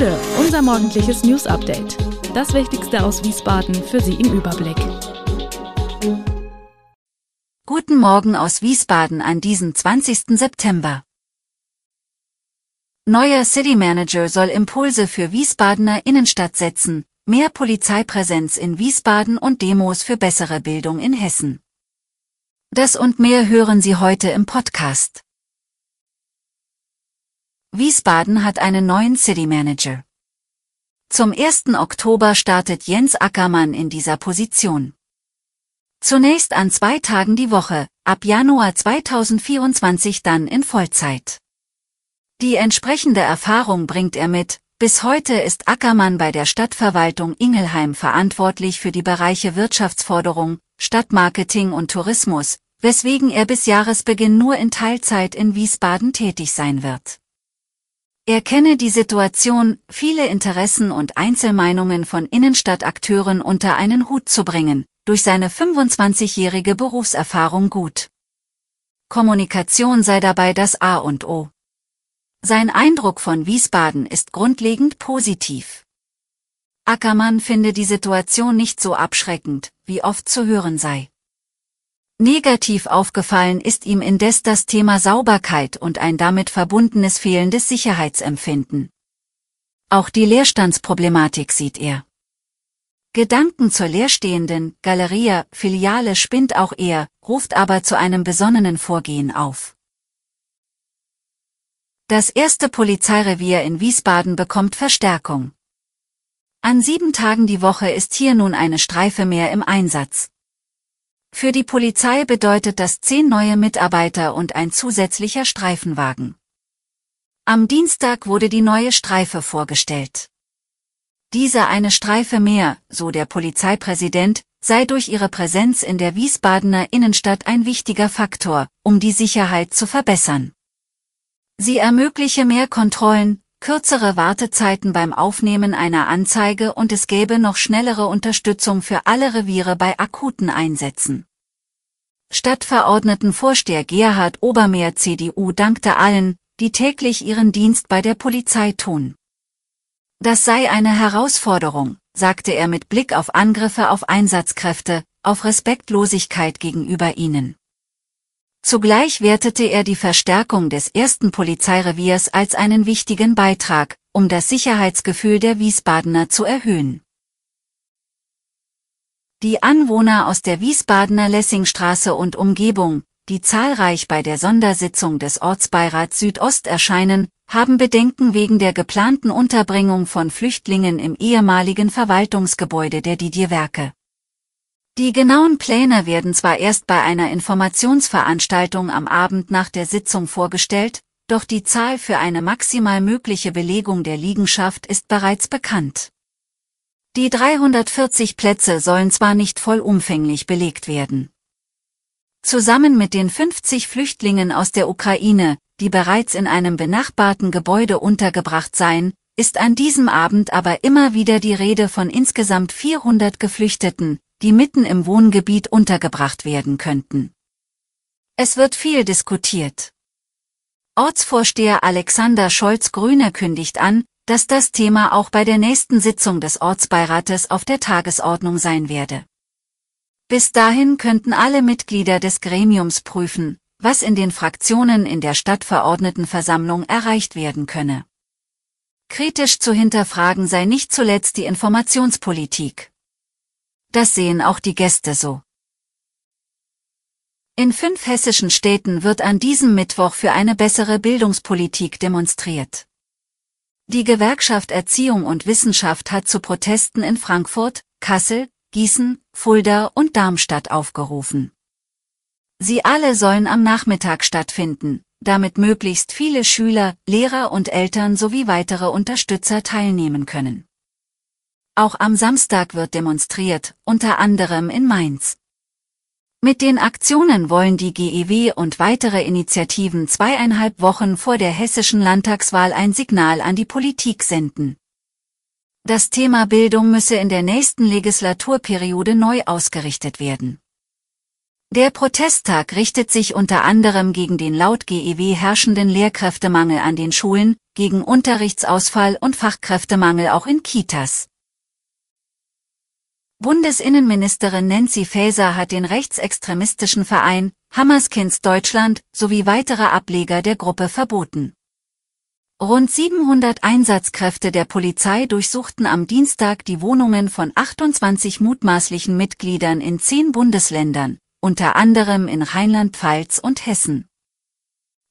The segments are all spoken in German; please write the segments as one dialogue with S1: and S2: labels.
S1: Gude, unser morgendliches News Update. Das Wichtigste aus Wiesbaden für Sie im Überblick.
S2: Guten Morgen aus Wiesbaden an diesem 20. September. Neuer City Manager soll Impulse für Wiesbadener Innenstadt setzen, mehr Polizeipräsenz in Wiesbaden und Demos für bessere Bildung in Hessen. Das und mehr hören Sie heute im Podcast. Wiesbaden hat einen neuen City Manager. Zum 1. Oktober startet Jens Ackermann in dieser Position. Zunächst an zwei Tagen die Woche, ab Januar 2024 dann in Vollzeit. Die entsprechende Erfahrung bringt er mit, bis heute ist Ackermann bei der Stadtverwaltung Ingelheim verantwortlich für die Bereiche Wirtschaftsforderung, Stadtmarketing und Tourismus, weswegen er bis Jahresbeginn nur in Teilzeit in Wiesbaden tätig sein wird. Er kenne die Situation, viele Interessen und Einzelmeinungen von Innenstadtakteuren unter einen Hut zu bringen, durch seine 25-jährige Berufserfahrung gut. Kommunikation sei dabei das A und O. Sein Eindruck von Wiesbaden ist grundlegend positiv. Ackermann finde die Situation nicht so abschreckend, wie oft zu hören sei. Negativ aufgefallen ist ihm indes das Thema Sauberkeit und ein damit verbundenes fehlendes Sicherheitsempfinden. Auch die Leerstandsproblematik sieht er. Gedanken zur leerstehenden Galeria Filiale spinnt auch er, ruft aber zu einem besonnenen Vorgehen auf. Das erste Polizeirevier in Wiesbaden bekommt Verstärkung. An sieben Tagen die Woche ist hier nun eine Streife mehr im Einsatz. Für die Polizei bedeutet das zehn neue Mitarbeiter und ein zusätzlicher Streifenwagen. Am Dienstag wurde die neue Streife vorgestellt. Diese eine Streife mehr, so der Polizeipräsident, sei durch ihre Präsenz in der Wiesbadener Innenstadt ein wichtiger Faktor, um die Sicherheit zu verbessern. Sie ermögliche mehr Kontrollen, kürzere Wartezeiten beim Aufnehmen einer Anzeige und es gäbe noch schnellere Unterstützung für alle Reviere bei akuten Einsätzen. Stadtverordnetenvorsteher Gerhard Obermeer CDU dankte allen, die täglich ihren Dienst bei der Polizei tun. Das sei eine Herausforderung, sagte er mit Blick auf Angriffe auf Einsatzkräfte, auf Respektlosigkeit gegenüber ihnen. Zugleich wertete er die Verstärkung des ersten Polizeireviers als einen wichtigen Beitrag, um das Sicherheitsgefühl der Wiesbadener zu erhöhen. Die Anwohner aus der Wiesbadener Lessingstraße und Umgebung, die zahlreich bei der Sondersitzung des Ortsbeirats Südost erscheinen, haben Bedenken wegen der geplanten Unterbringung von Flüchtlingen im ehemaligen Verwaltungsgebäude der Didier-Werke. Die genauen Pläne werden zwar erst bei einer Informationsveranstaltung am Abend nach der Sitzung vorgestellt, doch die Zahl für eine maximal mögliche Belegung der Liegenschaft ist bereits bekannt. Die 340 Plätze sollen zwar nicht vollumfänglich belegt werden. Zusammen mit den 50 Flüchtlingen aus der Ukraine, die bereits in einem benachbarten Gebäude untergebracht seien, ist an diesem Abend aber immer wieder die Rede von insgesamt 400 Geflüchteten, die mitten im Wohngebiet untergebracht werden könnten. Es wird viel diskutiert. Ortsvorsteher Alexander Scholz-Grüner kündigt an, dass das Thema auch bei der nächsten Sitzung des Ortsbeirates auf der Tagesordnung sein werde. Bis dahin könnten alle Mitglieder des Gremiums prüfen, was in den Fraktionen in der Stadtverordnetenversammlung erreicht werden könne. Kritisch zu hinterfragen sei nicht zuletzt die Informationspolitik. Das sehen auch die Gäste so. In fünf hessischen Städten wird an diesem Mittwoch für eine bessere Bildungspolitik demonstriert. Die Gewerkschaft Erziehung und Wissenschaft hat zu Protesten in Frankfurt, Kassel, Gießen, Fulda und Darmstadt aufgerufen. Sie alle sollen am Nachmittag stattfinden, damit möglichst viele Schüler, Lehrer und Eltern sowie weitere Unterstützer teilnehmen können. Auch am Samstag wird demonstriert, unter anderem in Mainz. Mit den Aktionen wollen die GEW und weitere Initiativen zweieinhalb Wochen vor der hessischen Landtagswahl ein Signal an die Politik senden. Das Thema Bildung müsse in der nächsten Legislaturperiode neu ausgerichtet werden. Der Protesttag richtet sich unter anderem gegen den laut GEW herrschenden Lehrkräftemangel an den Schulen, gegen Unterrichtsausfall und Fachkräftemangel auch in Kitas. Bundesinnenministerin Nancy Faeser hat den rechtsextremistischen Verein Hammerskins Deutschland sowie weitere Ableger der Gruppe verboten. Rund 700 Einsatzkräfte der Polizei durchsuchten am Dienstag die Wohnungen von 28 mutmaßlichen Mitgliedern in zehn Bundesländern, unter anderem in Rheinland-Pfalz und Hessen.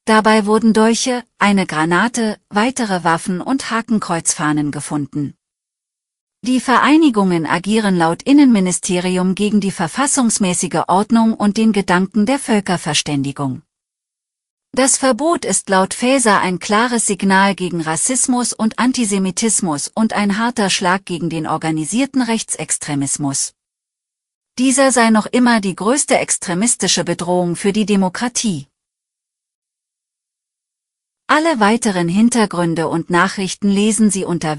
S2: Dabei wurden Dolche, eine Granate, weitere Waffen und Hakenkreuzfahnen gefunden. Die Vereinigungen agieren laut Innenministerium gegen die verfassungsmäßige Ordnung und den Gedanken der Völkerverständigung. Das Verbot ist laut Faeser ein klares Signal gegen Rassismus und Antisemitismus und ein harter Schlag gegen den organisierten Rechtsextremismus. Dieser sei noch immer die größte extremistische Bedrohung für die Demokratie. Alle weiteren Hintergründe und Nachrichten lesen Sie unter